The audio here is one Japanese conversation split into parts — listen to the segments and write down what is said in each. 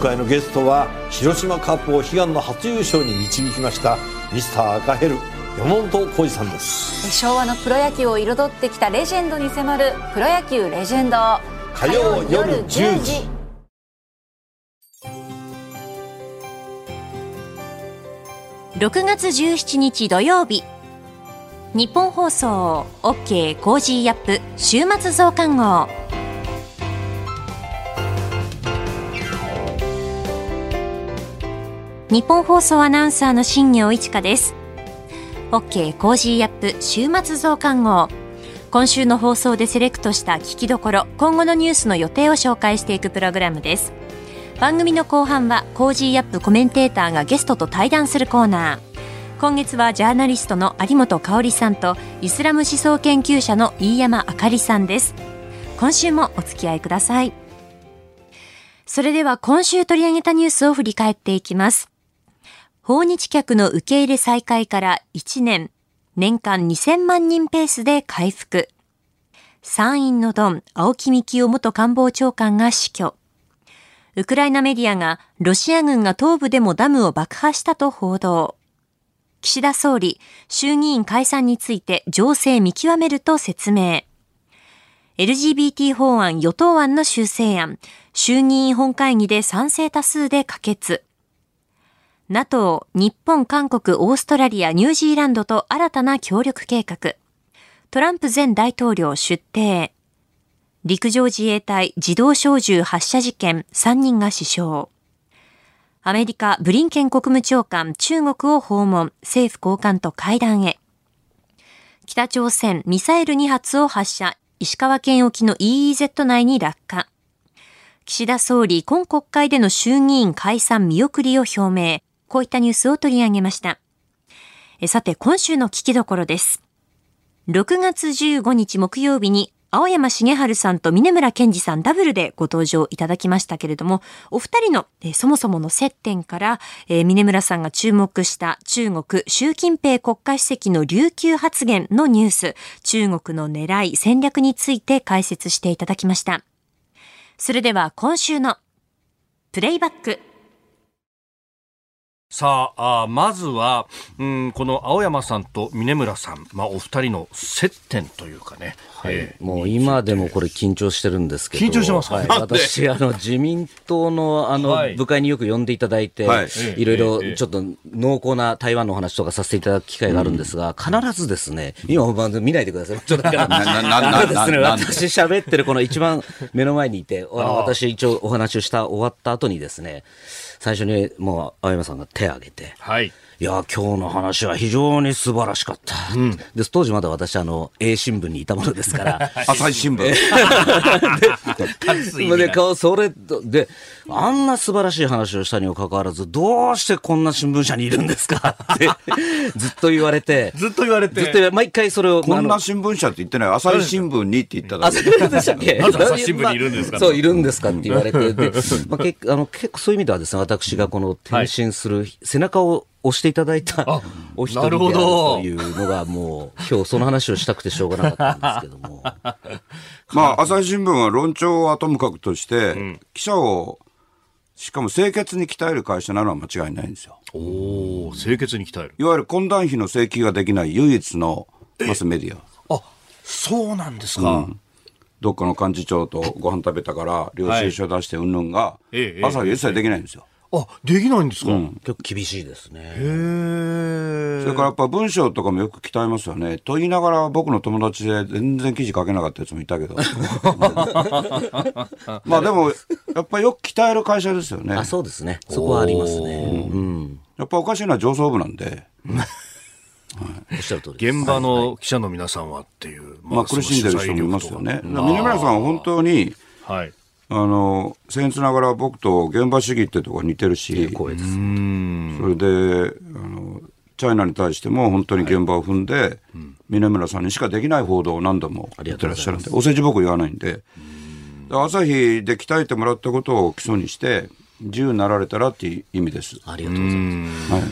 回のゲストは広島カープを悲願の初優勝に導きましたミスター赤ヘル山本浩二さんです。昭和のプロ野球を彩ってきたレジェンドに迫る「プロ野球レジェンド」火曜夜10時。6月17日土曜日。ニッポン放送 OK! Cozy up! 週末増刊号ニッポン放送アナウンサーの新行市佳です。 OK! Cozy up! 週末増刊号。今週の放送でセレクトした聞きどころ今後のニュースの予定を紹介していくプログラムです。番組の後半は Cozy up! コメンテーターがゲストと対談するコーナー。今月はジャーナリストの有本香さんとイスラム思想研究者の飯山あかりさんです。今週もお付き合いください。それでは今週取り上げたニュースを振り返っていきます。訪日客の受け入れ再開から1年、年間2000万人ペースで回復。参院のドン、青木幹雄元官房長官が死去。ウクライナメディアがロシア軍が東部でもダムを爆破したと報道。岸田総理、衆議院解散について情勢見極めると説明。LGBT 法案与党案の修正案、衆議院本会議で賛成多数で可決。NATO、日本、韓国、オーストラリア、ニュージーランドと新たな協力計画。トランプ前大統領出廷。陸上自衛隊自動小銃発射事件3人が死傷。アメリカ、ブリンケン国務長官、中国を訪問、政府高官と会談へ。北朝鮮、ミサイル2発を発射、石川県沖の EEZ 内に落下。岸田総理、今国会での衆議院解散見送りを表明。こういったニュースを取り上げました。さて、今週の聞きどころです。6月15日木曜日に青山茂春さんと峰村健二さんダブルでご登場いただきましたけれども、お二人の、えそもそもの接点から、えー、峰村さんが注目した中国習近平国家主席の琉球発言のニュース、中国の狙い、戦略について解説していただきました。それでは今週のプレイバックさあまずは、うん、この青山さんと峰村さん、まあ、お二人の接点というかね、はい。えー、もう今でもこれ緊張してるんですけど。緊張してます、はい、私あの自民党のあの、はい、部会によく呼んでいただいて、はい、いろいろちょっと濃厚な台湾のお話とかさせていただく機会があるんですが、必ずですね今本番見ないでください。ちょっとだからですね私喋ってるこの一番目の前にいて私一応お話をした終わった後にですね最初にもう青山さんが手を挙げて、はい、いや、今日の話は非常に素晴らしかった。うん、で当時まだ私、あの、A 新聞にいたものですから。朝日新聞。で、でそれで、あんな素晴らしい話をしたにもかかわらず、どうしてこんな新聞社にいるんですか？ってずっと言われて。ずっと言われて。ずっと毎回それを。こんな新聞社って言ってない。朝日新聞にって言っただけ。でしたっけ？朝日新聞にいるんですか、そう、いるんですかって言われて。で、まあ、けあの結構そういう意味ではですね、私がこの転身する背中を押していただいたお一人であるというのがもう今日その話をしたくてしょうがなかったんですけども。まあ朝日新聞は論調はともかくとして、記者をしかも清潔に鍛える会社なのは間違いないんですよ。おお清潔に鍛える。いわゆる懇談費の請求ができない唯一のマスメディア。あそうなんですか、うん。どっかの幹事長とご飯食べたから領収書出してうんぬんが、朝日一切できないんですよ。あ、できないんですか、うん、結構厳しいですね。それからやっぱ文章とかもよく鍛えますよね。と言いながら僕の友達で全然記事書けなかったやつもいたけど。まあでも、やっぱりよく鍛える会社ですよね。あ、そうですね。そこはありますね。うん。やっぱおかしいのは上層部なんで。はい、おっしゃる通り現場の記者の皆さんはっていう、まあ、まあ苦しんでる人もいますよね。峰村さんは本当に、はい、あの僭越ながら僕と現場主義ってとこ似てるし、それであのチャイナに対しても本当に現場を踏んで、はいうん、峰村さんにしかできない報道を何度もやってらっしゃるんで、お世辞僕言わないんで、朝日で鍛えてもらったことを基礎にして、自由になられたらっていう意味です。ありがとうございます。はい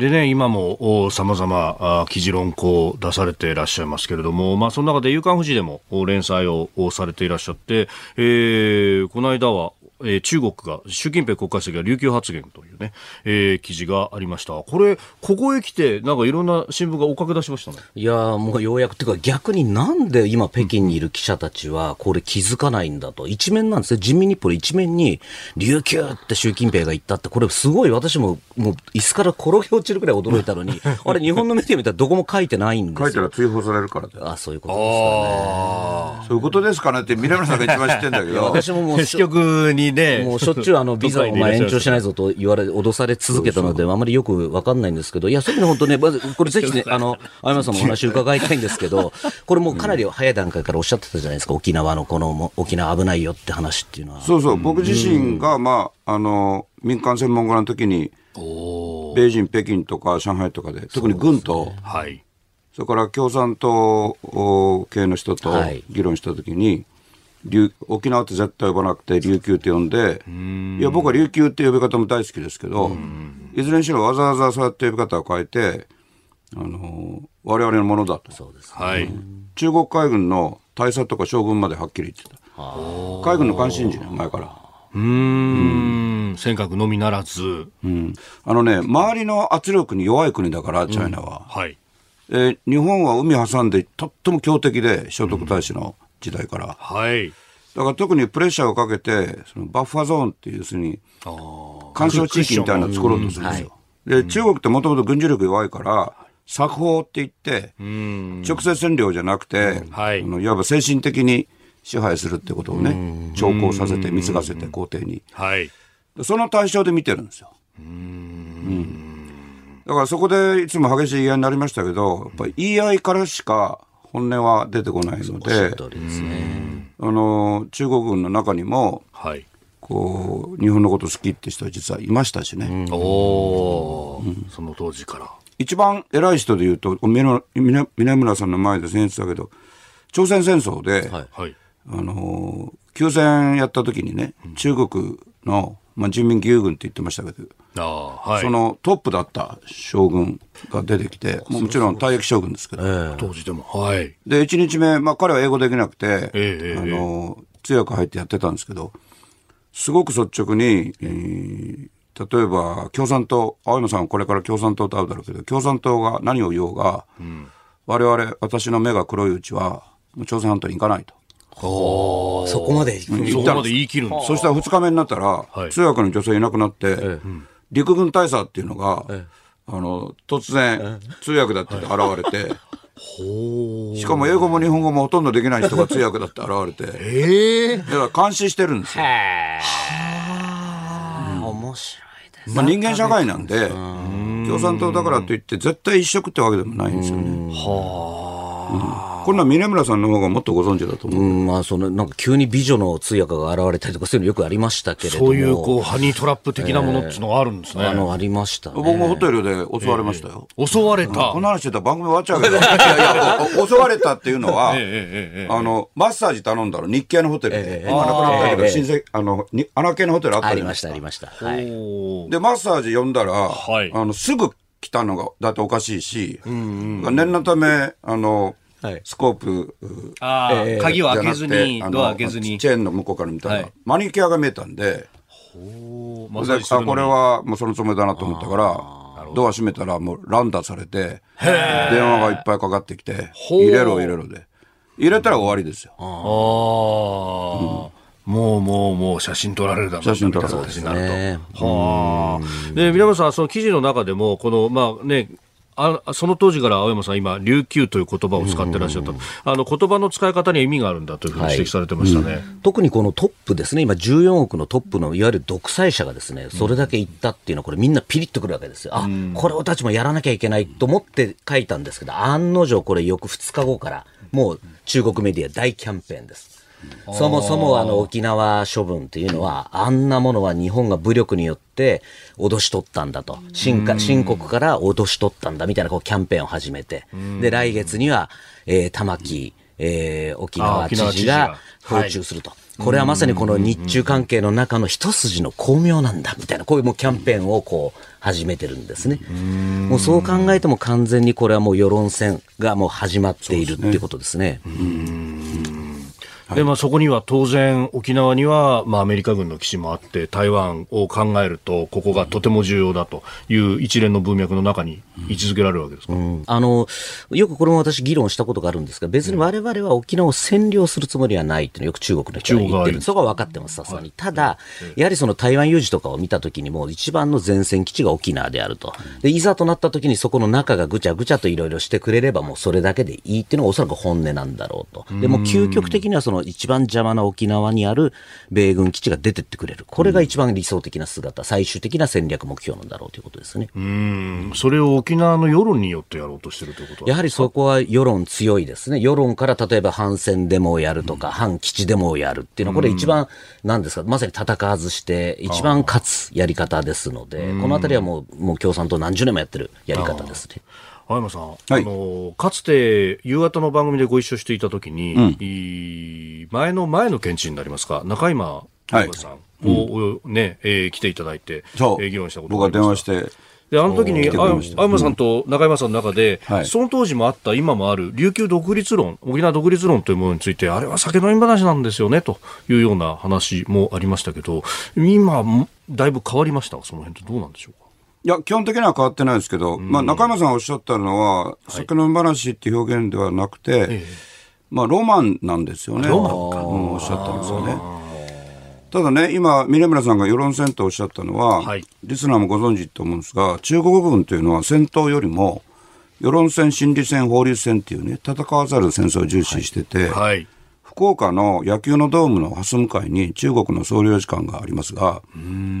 でね、今もさまざま記事論考を出されていらっしゃいますけれども、まあ、その中で夕刊富士でも連載をされていらっしゃって、えー、この間はえー、中国が、習近平国家主席が琉球発言というね、えー、記事がありました。これ、ここへ来て、なんかいろんな新聞が追っかけ出しましたね。いやもうようやく、ていうか逆になんで今北京にいる記者たちはこれ気づかないんだと。一面なんですね。人民日報の一面に、琉球って習近平が言ったって、これすごい私も、もう椅子から転げ落ちるくらい驚いたのに、あれ日本のメディア見たらどこも書いてないんですよ。書いたら追放されるからあ、そういうことですかね。そういうことですかねって、南さんが一番知ってんだけど。私ももう、支局にね、もうしょっちゅうあの、ビザを延長しないぞと言われ、脅され続けたので、あまりよくわかんないんですけど、いや、そういうの本当ね、まず、これぜひね、あの、青山さんもお話伺いたいんですけど、これもうかなり早い段階からおっしゃってたじゃないですか、沖縄のこの、沖縄危ないよって話っていうのは。そうそう、僕自身が、まあ、あの、民間専門家の時に、米人、北京とか上海とかで、特に軍と、はい、それから共産党系の人と議論したときに、沖縄って絶対呼ばなくて琉球って呼んでいや僕は琉球って呼び方も大好きですけどいずれにしろわざわざそうやって呼び方を変えてあの我々のものだと。そうです、はい、中国海軍の大佐とか将軍まではっきり言ってた。海軍の関心事ね前から。うん、尖閣のみならず、うん、あのね周りの圧力に弱い国だからチャイナは、うん、はい。えー、日本は海挟んでとっても強敵で聖徳太子の時代から、はい。だから特にプレッシャーをかけて、そのバッファゾーンっていう、要するに、干渉地域みたいなのを作ろうとするんですよ。で、中国ってもともと軍事力弱いから、作法って言って、直接占領じゃなくて、はい、いわば精神的に支配するってことをね、調校させて、貢がせて、皇帝に。はい。その対象で見てるんですよ。うん。だからそこでいつも激しい言い合いになりましたけど、やっぱり言い合いからしか本音は出てこないので、あの中国軍の中にも、はい、こう日本のこと好きって人は実はいましたしね。おお、うん、その当時から。一番偉い人でいうと、峰村さんの前で先日だけど、朝鮮戦争で、はい、あの休戦やった時にね、中国の、まあ、人民義勇軍って言ってましたけど、はい、そのトップだった将軍が出てきて、もちろん退役将軍ですけど、えー、当時でも。はい。で、1日目、まあ彼は英語できなくて、えー、あの、通訳入ってやってたんですけど、すごく率直に、えー、例えば共産党、青山さんはこれから共産党と会うだろうけど、共産党が何を言おうが、うん、我々、私の目が黒いうちは、朝鮮半島に行かないと。そこまでそこまで言い切るそしたら2日目になったら、はい、通訳の女性いなくなって、ええ、陸軍大佐っていうのが、え、あの突然、通訳だって現れて、しかも英語も日本語もほとんどできない人が通訳だって現れて、えー、だから監視してるんですよ。面白いです。まあ人間社会なんで、共産党だからといって絶対一色ってわけでもないんですよね。はあ。こんな峰村さんの方がもっとご存知だと思う。うん、まあ、その、なんか急に美女の通訳が現れたりとか、そういうのよくありましたけれども。そういう、こう、ハニートラップ的なものっていうのがあるんですね。えー、あの、ありました、ね、僕もホテルで襲われましたよ。えー、襲われた、この話してたら番組終わっちゃうけど。いやいや、襲われたっていうのは、えー、あの、マッサージ頼んだの、日系のホテルで。今なくなったけど、親戚、あの、穴系のホテルあったありました、ありました。はい。で、マッサージ呼んだら、はい、あの、すぐ来たのが、だっておかしいし、うんうん、念のため、あの、はい、スコープ、あえー、鍵を開けずに、ドア開けずに。チェーンの向こうから見たら、はい、マニキュアが見えたんで、ほう、まあ、あこれはもうそのつもりだなと思ったから、ドア閉めたらもう乱打されて、電話がいっぱいかかってきて、入れろ入れろで。入れたら終わりですよ。ああ、うんもうもうもう写真撮られるだろう写真撮られるになると。はあ。で、皆さん、その記事の中でも、この、まあね、あその当時から青山さん、今、琉球という言葉を使ってらっしゃった、あの言葉の使い方には意味があるんだというふうに指摘されてましたね、はいうん、特にこのトップですね、今、14億のトップのいわゆる独裁者がですねそれだけ言ったっていうのは、これ、みんなピリッとくるわけですよ、あこれ、俺たちもやらなきゃいけないと思って書いたんですけど、案の定、これ、翌2日後から、もう中国メディア大キャンペーンです。そもそもあの沖縄処分というのは、あんなものは日本が武力によって脅し取ったんだと、新新国から脅し取ったんだみたいなこうキャンペーンを始めて、で来月には、えー、玉城、えー、沖縄知事が。訪中すると。これはまさにこの日中関係の中の一筋の巧妙なんだみたいな、こういうもうキャンペーンをこう始めてるんですね。もうそう考えても完全にこれはもう世論戦がもう始まっているっていうことですね。でまあ、そこには当然、沖縄には、まあ、アメリカ軍の基地もあって、台湾を考えると、ここがとても重要だという一連の文脈の中に位置づけられるわけですか、うん、あのよくこれも私、議論したことがあるんですが、別にわれわれは沖縄を占領するつもりはないっていうのよく中国の人が言ってる、そこは分かってます、さすがに。ただ、やはりその台湾有事とかを見たときにも、一番の前線基地が沖縄であると。でいざとなったときに、そこの中がぐちゃぐちゃといろいろしてくれれば、もうそれだけでいいっていうのがおそらく本音なんだろうと。でも究極的にはその一番邪魔な沖縄にある米軍基地が出てってくれる。これが一番理想的な姿、最終的な戦略目標なんだろうということですね。うん。それを沖縄の世論によってやろうとしてるということやはりそこは世論強いですね。世論から例えば反戦デモをやるとか、うん、反基地デモをやるっていうのは、これ一番、なんですか、まさに戦わずして、一番勝つやり方ですので、このあたりはもう、もう共産党何十年もやってるやり方ですね。青山さん、はい、あのかつて夕方の番組でご一緒していたときに、うん、前の前の県知になりますか、中今さんを、ね、うん、えー、来ていただいて、えー、議論したことがありました。僕は電話して。で、あの時に、青山さんと中山さんの中で、うんはい、その当時もあった、今もある、琉球独立論、沖縄独立論というものについて、あれは酒飲み話なんですよね、というような話もありましたけど、今、だいぶ変わりました？その辺ってどうなんでしょう？かいや、基本的には変わってないですけど、うん、まあ、中山さんおっしゃったのは、酒飲み話っていう表現ではなくて、はい、まあ、ロマンなんですよね。ロマンか。うん、おっしゃったんですよね。ただね、今、峰村さんが世論戦とおっしゃったのは、はい、リスナーもご存知と思うんですが、中国軍というのは戦闘よりも、世論戦、心理戦、法律戦っていうね、戦わざる戦争を重視してて、はいはい福岡の野球のドームの蓮向かいに中国の総領事館がありますが、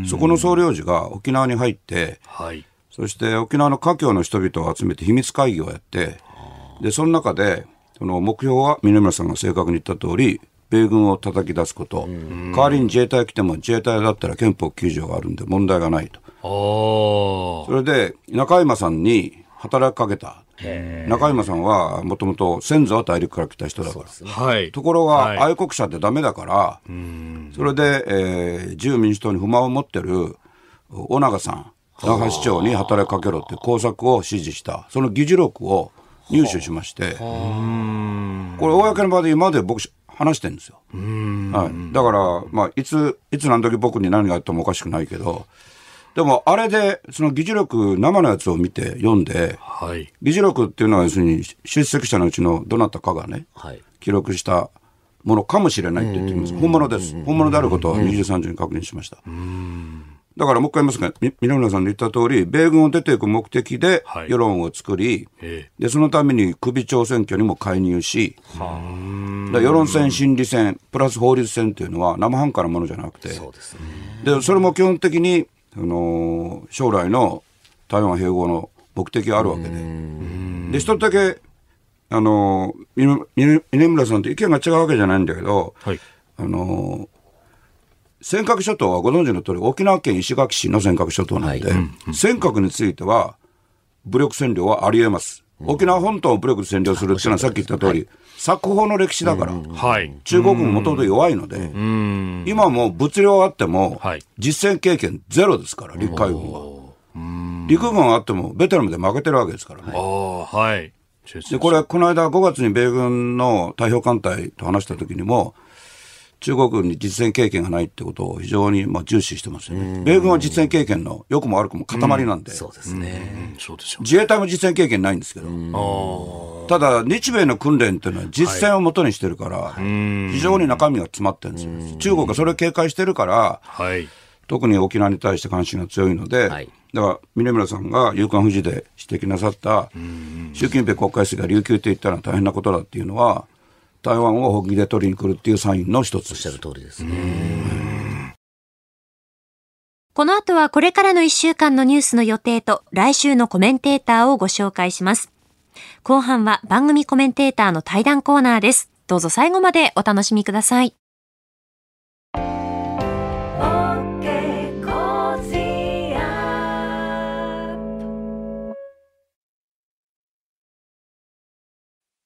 そこの総領事が沖縄に入って、はい、そして沖縄の華僑の人々を集めて秘密会議をやって、で、その中で、その目標は峰村さんが正確に言った通り、米軍を叩き出すこと、代わりに自衛隊来ても自衛隊だったら憲法9条があるんで問題がないと。それで中山さんに働きかけた。中山さんはもともと先祖は大陸から来た人だから、ね。はい、ところが愛国者ってだめだから、はい、それで、えー、自由民主党に不満を持ってる尾長さん那覇市長に働きかけろって工作を指示した。その議事録を入手しまして。これ公の場で今まで僕話してるんですよ、はい、だから、まあ、いついつ何時僕に何があってもおかしくないけどでもあれでその議事録生のやつを見て読んで、はい、議事録っていうのは要するに出席者のうちのどなたかがね、はい、記録したものかもしれないって言ってます。本物です。本物であることは23時に確認しました。だからもう一回言いますが南村さんの言った通り米軍を出ていく目的で世論を作り、はい、でそのために首長選挙にも介入し世論戦心理戦プラス法律戦っていうのは生半可なものじゃなくて。そでそれも基本的にあの将来の台湾併合の目的があるわけで。で、一つだけ、あの、峰村さんと意見が違うわけじゃないんだけど、はい、あの、尖閣諸島はご存知の通り、沖縄県石垣市の尖閣諸島なんで、はい、尖閣については、武力占領はあり得ます。沖縄本島を武力占領するっていうのはさっき言った通り、作法の歴史だから、中国ももともと弱いので、今も物量あっても、実戦経験ゼロですから、陸海軍は。陸軍あっても、ベトナムで負けてるわけですからね。はい、でこれ、この間5月に米軍の太平洋艦隊と話した時にも、中国軍に実戦経験がないってことを非常にまあ重視してますよね。米軍は実戦経験の良くも悪くも塊なんで。そうですね。自衛隊も実戦経験ないんですけど。ただ、日米の訓練っていうのは実戦をもとにしてるから、非常に中身が詰まってるんですよ。中国がそれを警戒してるから、特に沖縄に対して関心が強いので、だから峰村さんが夕刊富士で指摘なさった、習近平国家主席が琉球って言ったら大変なことだっていうのは、台湾を本気で取りに来るっていうサインの一つおっしゃる通りですね。この後はこれからの一週間のニュースの予定と来週のコメンテーターをご紹介します。後半は番組コメンテーターの対談コーナーです。どうぞ最後までお楽しみください。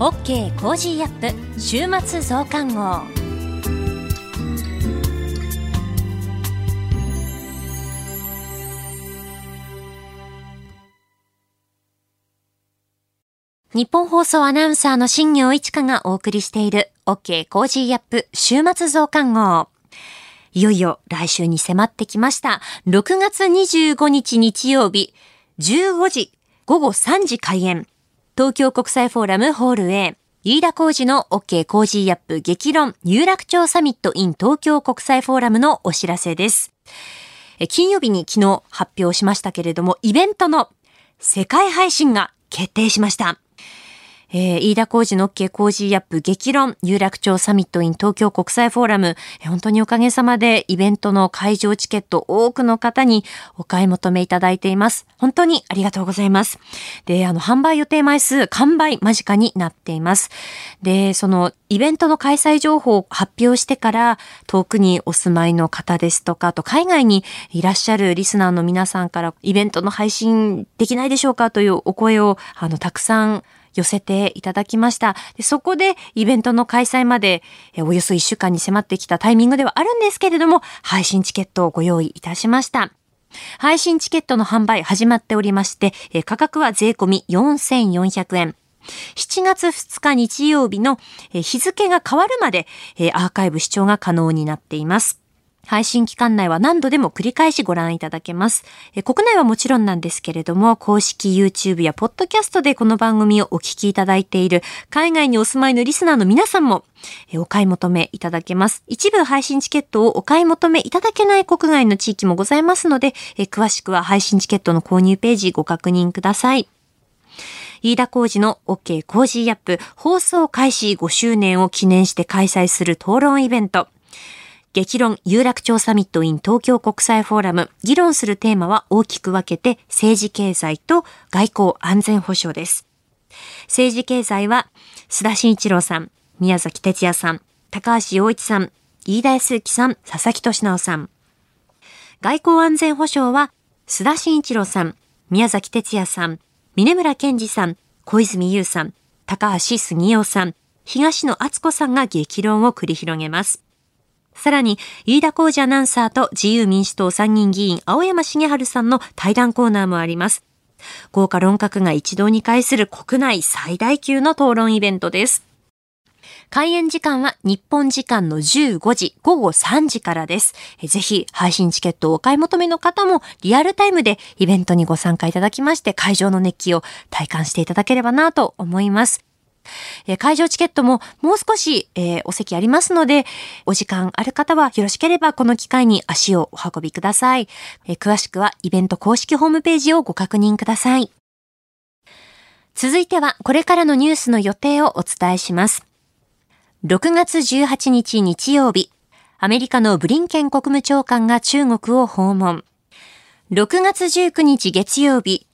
OK! Cozy up! 週末増刊号。ニッポン放送アナウンサーの新行市佳がお送りしている OK! Cozy up! 週末増刊号。いよいよ来週に迫ってきました。6月25日日曜日、15時、午後3時開演。東京国際フォーラムホール A。飯田浩二の OK コージーアップ激論有楽町サミット in 東京国際フォーラムのお知らせです。金曜日に昨日発表しましたけれども、イベントの世界配信が決定しました。えー、飯田工事の OK 工事アップ激論、有楽町サミットイン東京国際フォーラム、本当におかげさまでイベントの会場チケット多くの方にお買い求めいただいています。本当にありがとうございます。で、あの、販売予定枚数、完売間近になっています。で、その、イベントの開催情報を発表してから、遠くにお住まいの方ですとか、あと海外にいらっしゃるリスナーの皆さんから、イベントの配信できないでしょうかというお声を、あの、たくさん寄せていただきました。でそこでイベントの開催までおよそ1週間に迫ってきたタイミングではあるんですけれども、配信チケットをご用意いたしました。配信チケットの販売始まっておりまして、価格は税込み4400円。7月2日日曜日の日付が変わるまでアーカイブ視聴が可能になっています。配信期間内は何度でも繰り返しご覧いただけます。国内はもちろんなんですけれども、公式 YouTube や Podcast でこの番組をお聞きいただいている海外にお住まいのリスナーの皆さんもお買い求めいただけます。一部配信チケットをお買い求めいただけない国外の地域もございますので、詳しくは配信チケットの購入ページご確認ください。飯田浩二の OK コージーアップ放送開始5周年を記念して開催する討論イベント。激論有楽町サミット in 東京国際フォーラム。議論するテーマは大きく分けて政治経済と外交安全保障です。政治経済は須田慎一郎さん、宮崎哲也さん、高橋洋一さん、飯田康之さん、佐々木俊直さん。外交安全保障は須田慎一郎さん、宮崎哲也さん、峰村健二さん、小泉優さん、高橋杉雄さん、東野敦子さんが激論を繰り広げます。さらに、飯田浩二アナウンサーと自由民主党参議院議員青山茂春さんの対談コーナーもあります。豪華論客が一堂に会する国内最大級の討論イベントです。開演時間は日本時間の15時午後3時からです。ぜひ配信チケットをお買い求めの方もリアルタイムでイベントにご参加いただきまして会場の熱気を体感していただければなと思います。え会場チケットももう少し、えー、お席ありますので、お時間ある方はよろしければこの機会に足をお運びください。えー、詳しくはイベント公式ホームページをご確認ください。続いてはこれからのニュースの予定をお伝えします。6月18日日曜日、アメリカのブリンケン国務長官が中国を訪問。6月19日月曜日、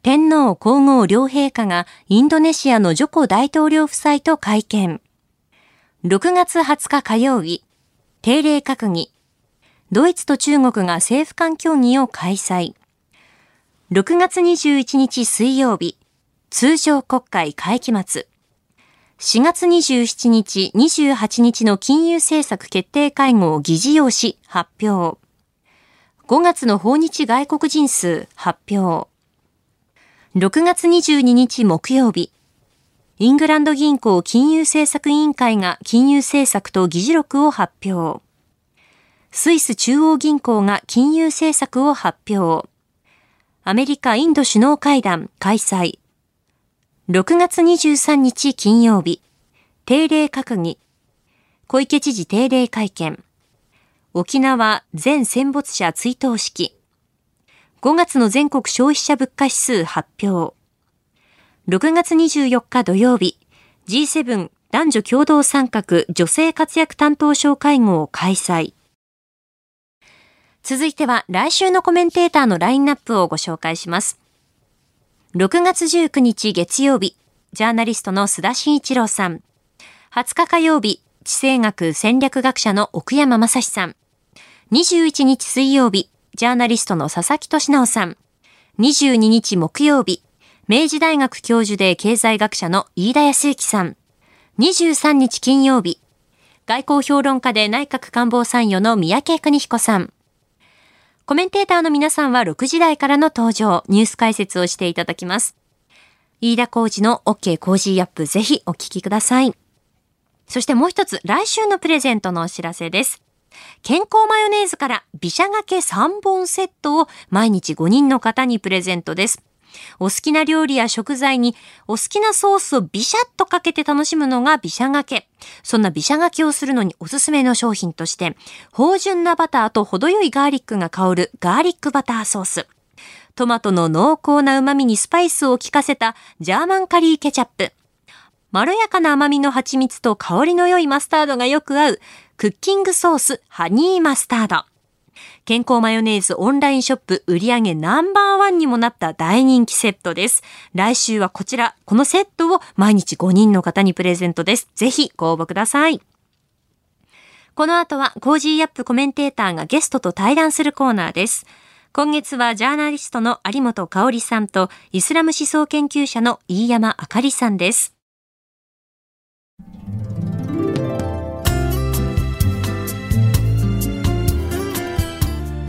天皇皇后両陛下がインドネシアのジョコ大統領夫妻と会見。6月20日火曜日、定例閣議。ドイツと中国が政府間協議を開催。6月21日水曜日、通常国会会期末。4月27日、28日の金融政策決定会合を議事要旨発表。5月の訪日外国人数発表。6月22日木曜日、イングランド銀行金融政策委員会が金融政策と議事録を発表。スイス中央銀行が金融政策を発表。アメリカ・インド首脳会談開催。6月23日金曜日、定例閣議、小池知事定例会見、沖縄全戦没者追悼式、5月の全国消費者物価指数発表、6月24日土曜日、G7 男女共同参画女性活躍担当省会合を開催。続いては来週のコメンテーターのラインナップをご紹介します。6月19日月曜日、ジャーナリストの須田慎一郎さん。20日火曜日、地政学戦略学者の奥山正史さん。21日水曜日、ジャーナリストの佐々木俊直さん。22日木曜日、明治大学教授で経済学者の飯田康之さん。23日金曜日、外交評論家で内閣官房参与の三宅邦彦さん。コメンテーターの皆さんは6時台からの登場、ニュース解説をしていただきます。飯田浩二の OK コージーアップぜひお聞きください。そしてもう一つ、来週のプレゼントのお知らせです。ケンコーマヨネーズからビシャがけ3本セットを毎日5人の方にプレゼントです。お好きな料理や食材にお好きなソースをビシャッとかけて楽しむのがビシャがけ。そんなビシャがけをするのにおすすめの商品として、芳醇なバターと程よいガーリックが香るガーリックバターソース。トマトの濃厚な旨味にスパイスを効かせたジャーマンカリーケチャップ。まろやかな甘みの蜂蜜と香りの良いマスタードがよく合うクッキングソースハニーマスタード。ケンコーマヨネーズオンラインショップ売上ナンバーワンにもなった大人気セットです。来週はこちら、このセットを毎日5人の方にプレゼントです。ぜひご応募ください。この後は Cozy up! コメンテーターがゲストと対談するコーナーです。今月はジャーナリストの有本香里さんとイスラム思想研究者の飯山あかりさんです。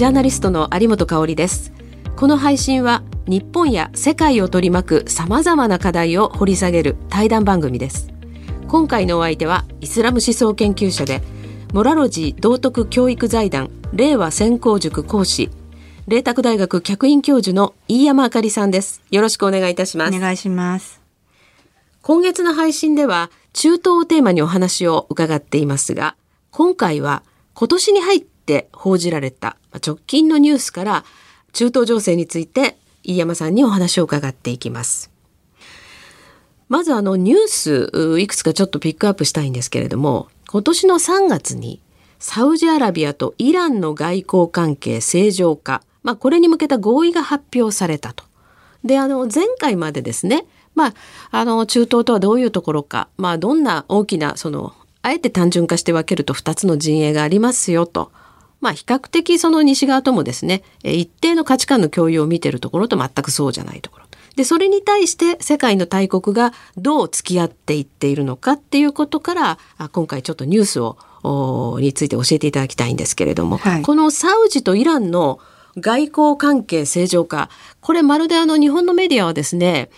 ジャーナリストの有本香里です。この配信は日本や世界を取り巻く様々な課題を掘り下げる対談番組です。今回のお相手はイスラム思想研究者でモラロジー道徳教育財団令和専攻塾講師麗澤大学客員教授の飯山あかりさんです。よろしくお願いいたします。お願いします。今月の配信では中東をテーマにお話を伺っていますが今回は今年に入っって報じられた直近のニュースから中東情勢について飯山さんにお話を伺っていきます。まずあのニュースいくつかちょっとピックアップしたいんですけれども今年の3月にサウジアラビアとイランの外交関係正常化、まあ、これに向けた合意が発表されたと。であの前回までですねまあ、あの中東とはどういうところか、まあ、どんな大きなそのあえて単純化して分けると2つの陣営がありますよとまあ比較的その西側ともですね、一定の価値観の共有を見ているところと全くそうじゃないところ。で、それに対して世界の大国がどう付き合っていっているのかっていうことから、今回ちょっとニュースを、について教えていただきたいんですけれども、はい、このサウジとイランの外交関係正常化、これまるであの日本のメディアはですね、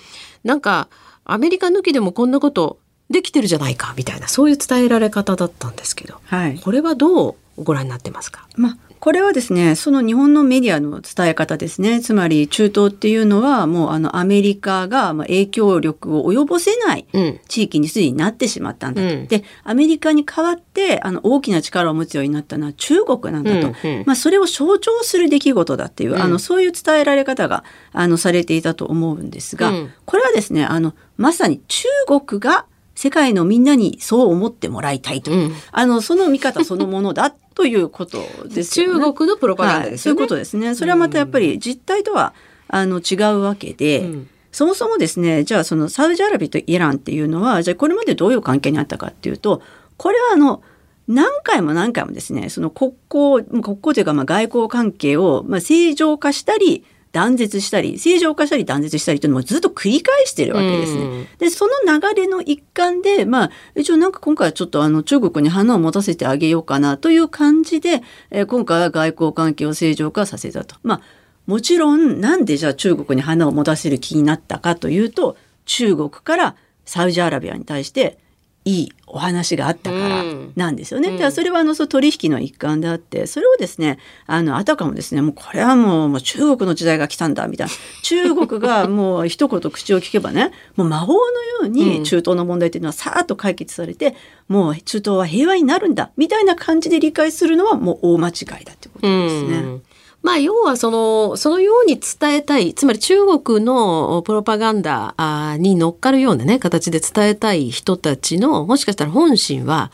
なんかアメリカ抜きでもこんなことできてるじゃないかみたいなそういう伝えられ方だったんですけど、はい、これはどうご覧になってますか、まあ、これはですね、その日本のメディアの伝え方ですね。つまり中東っていうのはもうあのアメリカがまあ影響力を及ぼせない地域にすでになってしまったんだと。うん、で、アメリカに代わってあの大きな力を持つようになったのは中国なんだと。うんうん、まあそれを象徴する出来事だっていう、うん、あのそういう伝えられ方があのされていたと思うんですが、うん、これはですね、あのまさに中国が世界のみんなにそう思ってもらいたいと、うん、あのその見方そのものだということですよね。中国のプロパガンダですよね、はい、そういうことですね。それはまたやっぱり実態とはあの違うわけで、うん、そもそもですね、じゃあそのサウジアラビアとイランっていうのは、じゃあこれまでどういう関係にあったかっていうと、これはあの、何回も何回もですね、その国交、国交というかまあ外交関係をまあ正常化したり、断絶したり正常化したり断絶したりというのもずっと繰り返してるわけですね。でその流れの一環でまあ一応なんか今回はちょっとあの中国に花を持たせてあげようかなという感じで、えー、今回は外交関係を正常化させたと。まあもちろんなんでじゃあ中国に花を持たせる気になったかというと中国からサウジアラビアに対していいお話があったからなんですよね。うん、それはあのそ取引の一環であってそれをですねあのあたかもですねもうこれはもうもう中国の時代が来たんだみたいな。中国がもう一言口を聞けばねもう魔法のように中東の問題というのはさーっと解決されて、もう中東は平和になるんだみたいな感じで理解するのはもう大間違いだということですね。うんまあ、要はその、そのように伝えたい、つまり中国のプロパガンダに乗っかるようなね、形で伝えたい人たちの、もしかしたら本心は、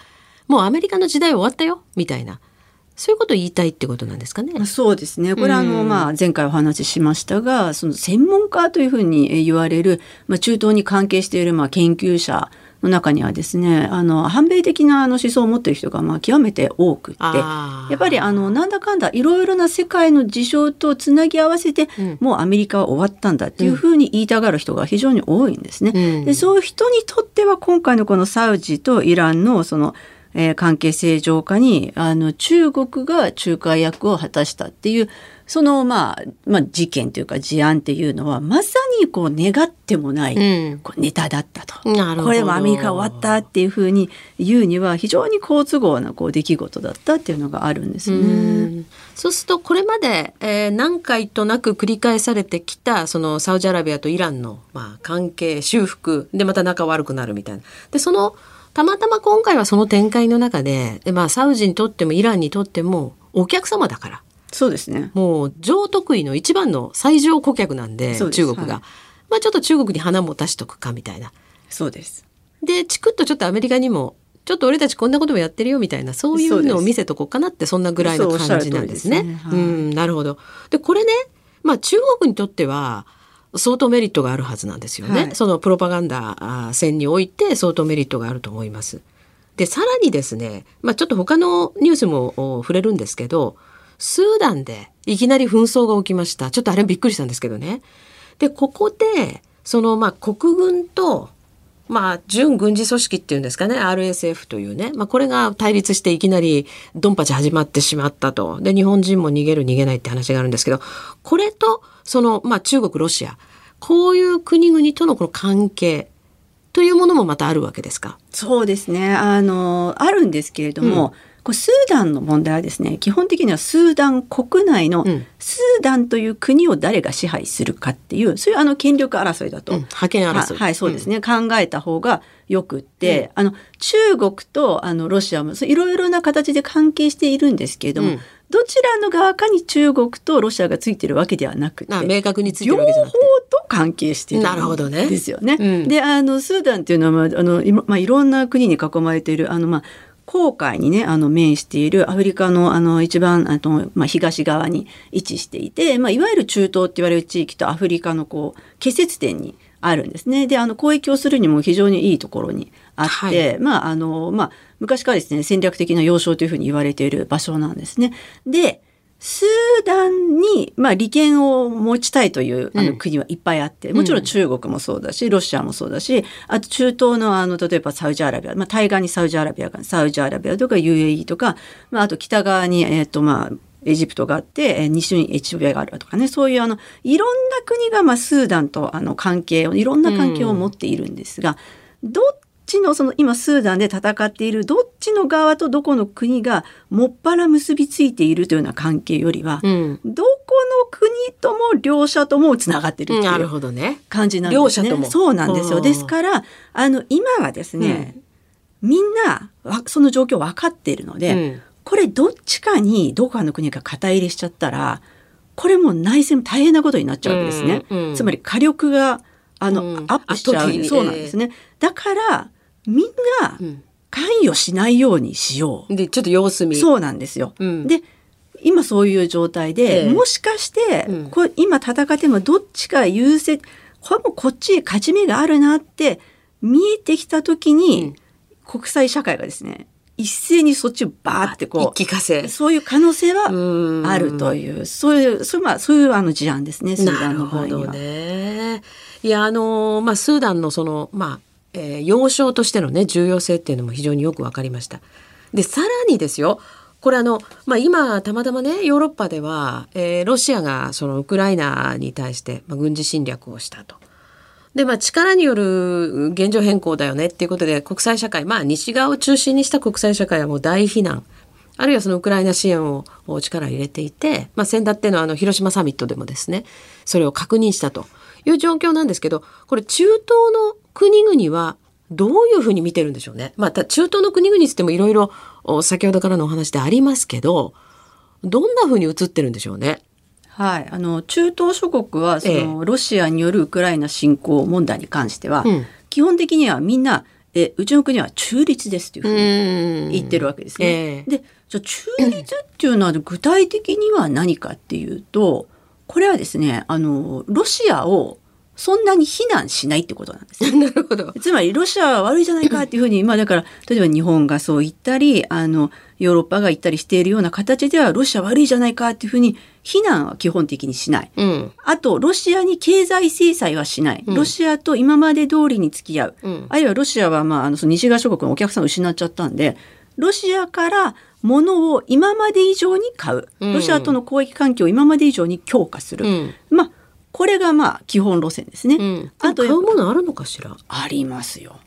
もうアメリカの時代終わったよ、みたいな。そういうことを言いたいってことなんですかね。そうですね。これはあの、まあ、前回お話ししましたが、その専門家というふうに言われる、まあ、中東に関係している、まあ、研究者の中にはですねあの反米的なあの思想を持っている人がまあ極めて多くってやっぱりあのなんだかんだいろいろな世界の事象とつなぎ合わせて、うん、もうアメリカは終わったんだっていうふうに言いたがる人が非常に多いんですね。うん、でそういう人にとっては今回のこのサウジとイランのそのえー、関係正常化にあの中国が仲介役を果たしたっていうその、まあ、まあ、事件というか事案っていうのは、まさにこう、願ってもない、うん、こうネタだったと。これもアメリカ終わったっていうふうに言うには、非常に好都合なこう出来事だったっていうのがあるんですね。うそうすると、これまで、えー、何回となく繰り返されてきた、そのサウジアラビアとイランの、まあ、関係修復でまた仲悪くなるみたいな。で、その、たまたま今回はその展開の中で、でまあ、サウジにとってもイランにとってもお客様だから。そうですね。もう上得意の一番の最上顧客なんで、で中国が、はい、まあちょっと中国に花も出しとくかみたいな。そうです。で、チクッとちょっとアメリカにも、ちょっと俺たちこんなこともやってるよみたいな、そういうのを見せとこうかなって、そんなぐらいの感じなんですね。うすねはい、うん、なるほど。で、これね、まあ中国にとっては、相当メリットがあるはずなんですよね。はい、そのプロパガンダ戦において相当メリットがあると思います。で、さらにですね、まあちょっと他のニュースも触れるんですけど、スーダンでいきなり紛争が起きました。ちょっとあれびっくりしたんですけどね。で、ここで、そのまあ国軍と、まあ、準軍事組織っていうんですかね、RSF というね、まあ、これが対立していきなりドンパチ始まってしまったと。で、日本人も逃げる逃げないって話があるんですけど、これと、その、まあ、中国、ロシア、こういう国々とのこの関係というものもまたあるわけですか？そうですね。あの、あるんですけれども、うんこれスーダンの問題はですね基本的にはスーダン国内の、スーダンという国を誰が支配するかっていうそういうあの権力争いだと、うん、覇権争い。はいそうですね、うん、考えた方がよくって、うん、あの中国とあのロシアもいろいろな形で関係しているんですけれども、どちらの側かに中国とロシアがついてるわけではなくて明確についてるわけじゃなくて。両方と関係しているなるほどね。ですよね。であのスーダンっていうのは、あのまあ、いろんな国に囲まれているあの、まあ、郊外にね、あの、面しているアフリカの、あの、一番、あの、まあ、東側に位置していて、まあ、いわゆる中東って言われる地域とアフリカの、こう、結節点にあるんですね。で、あの、交易をするにも非常にいいところにあって、はい、まあ、あの、まあ、昔からですね、戦略的な要衝というふうに言われている場所なんですね。で、スーダンに、まあ、利権を持ちたいというあの国はいっぱいあって、もちろん中国もそうだし、ロシアもそうだし、あと中東のあの、例えばサウジアラビア、まあ、対岸にサウジアラビアが、サウジアラビアとか UAE とか、まあ、あと北側に、えっ、ー、と、まあ、エジプトがあって、えー、西にエチオピアがあるとかね、そういうあの、いろんな国が、まあ、スーダンとあの関係を、いろんな関係を持っているんですが、どっちのその今スーダンで戦っているどっちの側とどこの国がもっぱら結びついているというような関係よりは、うん、どこの国とも両者ともつながってるっていう感じなんですね。ねそうなんですよ。ですからあの今はですね、うん、みんなその状況分かっているので、うん、これどっちかにどこかの国が肩入れしちゃったらこれも内戦大変なことになっちゃうわけですね。つまり火力があの、アップしちゃう。そうなんですね。だからみんな関与しないようにしよう。で、ちょっと様子見。そうなんですよ。うん、で、今そういう状態で、えー、もしかして、うん、これ今戦ってもどっちか優勢、これもこっちへ勝ち目があるなって見えてきた時に、うん、国際社会がですね、一斉にそっちをバーってこう、そういう可能性はあるという、そういう、そういう、まあ、そういうあの事案ですね、スーダンの場合には。ね。いや、あの、まあ、スーダンのその、まあ、えー、要衝としてのね重要性っていうのも非常によく分かりました。でさらにですよこれあの、まあ、今たまたまねヨーロッパでは、えー、ロシアがそのウクライナに対して、まあ、軍事侵略をしたと。でまあ、力による現状変更だよねっていうことで国際社会、まあ、西側を中心にした国際社会はもう大非難あるいはそのウクライナ支援を力入れていて、まあ、先だってのあの広島サミットでもですねそれを確認したという状況なんですけどこれ中東の国々はどういうふうに見てるんでしょうね。また中東の国々つってもいろいろ先ほどからのお話でありますけどどんなふうに映ってるんでしょうね。はい、あの中東諸国はその、ええ、ロシアによるウクライナ侵攻問題に関しては、うん、基本的にはみんなえうちの国は中立ですというふうに言ってるわけですね。え、でじゃ中立っていうのは具体的には何かっていうとこれはですねあのロシアをそんなに非難しないってことなんです。なるほど。つまりロシアは悪いじゃないかっていうふうに、まあだから、例えば日本がそう言ったり、あの、ヨーロッパが言ったりしているような形では、ロシア悪いじゃないかっていうふうに、非難は基本的にしない。うん、あと、ロシアに経済制裁はしない。ロシアと今まで通りに付き合う。うん、あるいはロシアは、まあ、あの、その西側諸国のお客さんを失っちゃったんで、ロシアから物を今まで以上に買う。ロシアとの交易環境を今まで以上に強化する。うん、まあ、これがまあ基本路線ですね。うん、あと買うものあるのかしら？ありますよ。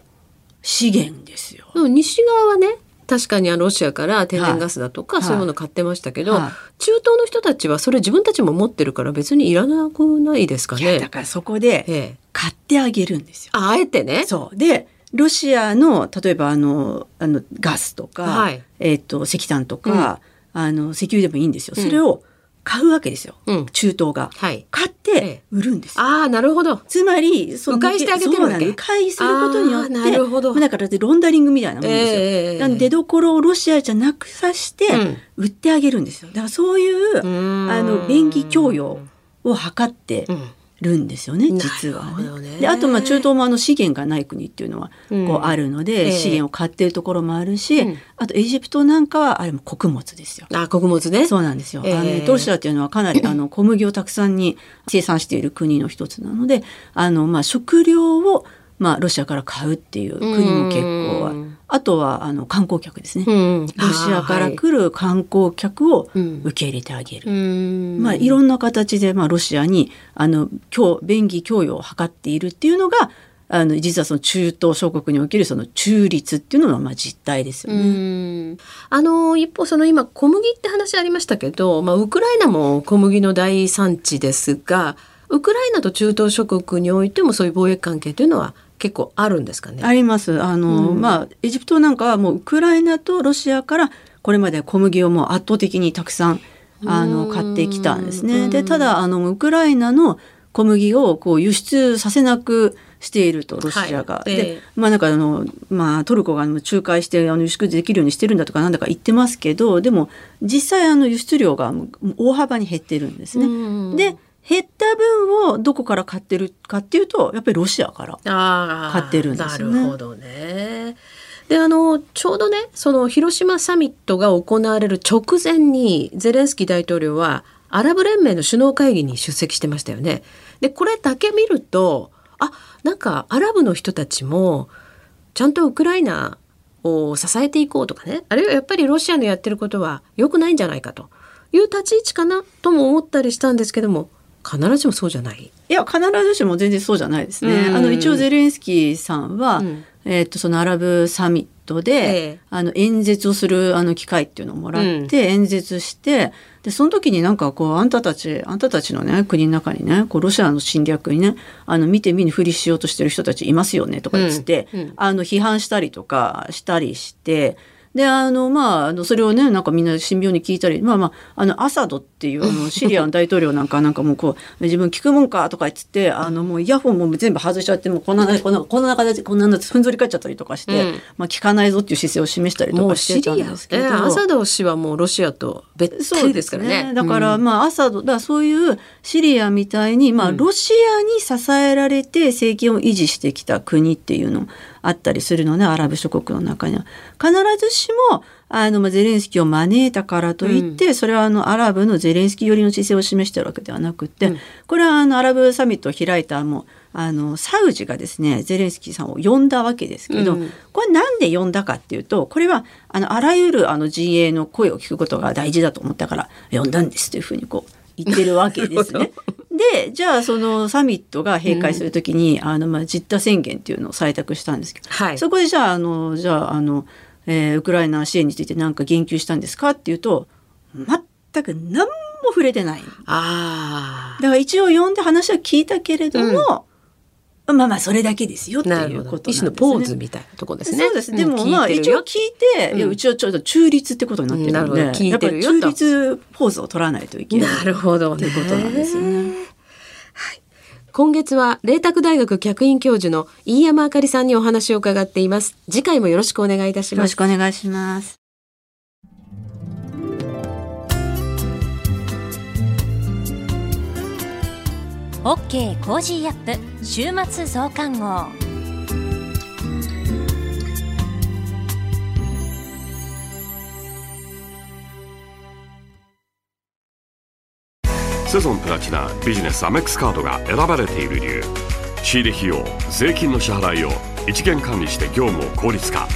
資源ですよ。西側はね確かにあのロシアから天然ガスだとか、そういうもの買ってましたけど、中東の人たちはそれ自分たちも持ってるから別にいらなくないですかね？だからそこで買ってあげるんですよ。あえてね。そうでロシアの例えばあのあのガスとか、はい、えっ、ー、と石炭とか、うん、あの石油でもいいんですよ。それを買うわけですよ、うん、中東が、はい、買って売るんです、ああなるほど。つまりその迂回してあげてるわけ？迂回することによってなるほど。だからロンダリングみたいなもんですよ、えー、なん出どころをロシアじゃなくさして売ってあげるんですよ。だからそういうあの便宜供与を図ってるんですよね実はね。であとまあ中東もあの資源がない国っていうのはこうあるので、うん、資源を買ってるところもあるし、あとエジプトなんかはあれも穀物ですよ。あ穀物ね。そうなんですよ。えー、あのトルシアっていうのはかなり あの小麦をたくさんに生産している国の一つなのであのまあ食料をまあ、ロシアから買うっていう国も結構は。あとはあの観光客ですね、うん、ロシアから来る観光客を受け入れてあげる、まあ、いろんな形で、まあ、ロシアにあの今日便宜供与を図っているっていうのがあの実はその中東諸国におけるその中立っていうのがまあ実態ですよね。あの一方その今小麦って話ありましたけど、まあ、ウクライナも小麦の大産地ですがウクライナと中東諸国においてもそういう貿易関係というのは結構あるんですかね？あります。あの、うん、まあエジプトなんかはもうウクライナとロシアからこれまで小麦をもう圧倒的にたくさんあの買ってきたんですね。でただあのウクライナの小麦をこう輸出させなくしているとロシアが。はい、でまあなんかあの、まあ、トルコが仲介してあの輸出できるようにしてるんだとかなんだか言ってますけどでも実際あの輸出量が大幅に減ってるんですね。で減った分をどこから買ってるかっていうとやっぱりロシアから買ってるんですよね。なるほどね。であのちょうどねその広島サミットが行われる直前にゼレンスキー大統領はアラブ連盟の首脳会議に出席してましたよね。でこれだけ見るとあなんかアラブの人たちもちゃんとウクライナを支えていこうとかねあるいはやっぱりロシアのやってることは良くないんじゃないかという立ち位置かなとも思ったりしたんですけども必ずしもそうじゃない？いや必ずしも全然そうじゃないですね。あの一応ゼレンスキーさんは、うん、えっ、とそのアラブサミットで、ええ、あの演説をするあの機会っていうのをもらって、演説してでその時になんかこうあんたたちあんたたちのね国の中にねこうロシアの侵略にねあの見て見ぬふりしようとしてる人たちいますよねとか言って、うん。うん、あの批判したりとかしたりしてであのまああのそれをねなんかみんな神妙に聞いたりまあまああのアサドっていうあのシリアの大統領なんかなんかもうこう自分聞くもんかとか言ってあのもうイヤホンも全部外しちゃってもうこんなこんなこんな形こんなのふんぞり返っちゃったりとかして、うん、まあ聞かないぞっていう姿勢を示したりとかしてたんですけど、えー、アサド氏はもうロシアと別体ですからね。ね。だからまあアサドだそういうシリアみたいにまあロシアに支えられて政権を維持してきた国っていうのあったりするのねアラブ諸国の中には。必ずしもあの、まあ、ゼレンスキーを招いたからといって、うん、それはあの、アラブのゼレンスキー寄りの姿勢を示しているわけではなくて、うん、これはあの、アラブサミットを開いたもう、あの、サウジがですね、ゼレンスキーさんを呼んだわけですけど、うん、これなんで呼んだかっていうと、これは、あの、あらゆるあの陣営の声を聞くことが大事だと思ったから、呼んだんですというふうにこう、言ってるわけですね。でじゃあそのサミットが閉会するときに、うん、あのまあ実態宣言っていうのを採択したんですけど、はい、そこでじゃああのじゃああのえー、ウクライナ支援について何か言及したんですかっていうと全く何も触れてない。あだから一応読んで話は聞いたけれども、うん、まあまあそれだけですよっていうこと一種のポーズみたいなとこですね。そうです。でもまあ一応聞いて、うん、いやうちはちょっと中立ってことになってるので、聞いてるよ中立ポーズを取らないといけない。なるほど、ね。ってことなんですよね。今月は麗澤大学客員教授の飯山あかりさんにお話を伺っています。次回もよろしくお願いいたします。よろしくお願いします。 OK Cozy up 週末増刊号。セゾンプラチナビジネスアメックスカードが選ばれている理由。仕入れ費用税金の支払いを一元管理して業務を効率化。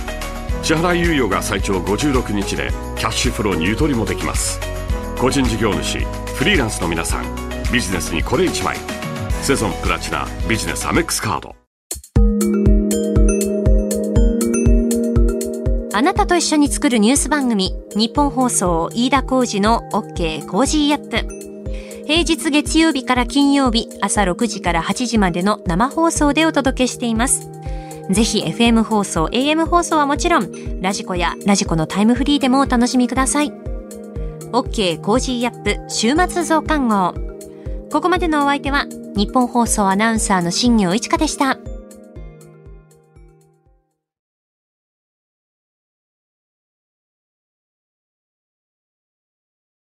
支払い猶予が最長56日でキャッシュフローにゆとりもできます。個人事業主フリーランスの皆さんビジネスにこれ1枚。セゾンプラチナビジネスアメックスカード。あなたと一緒に作るニュース番組日本放送飯田浩二の OK コージーアップ。平日月曜日から金曜日朝6時から8時までの生放送でお届けしています。ぜひ FM 放送、AM 放送はもちろん、ラジコやラジコのタイムフリーでもお楽しみください。OK Cozy up 週末増刊号。ここまでのお相手は、ニッポン放送アナウンサーの新行市佳でした。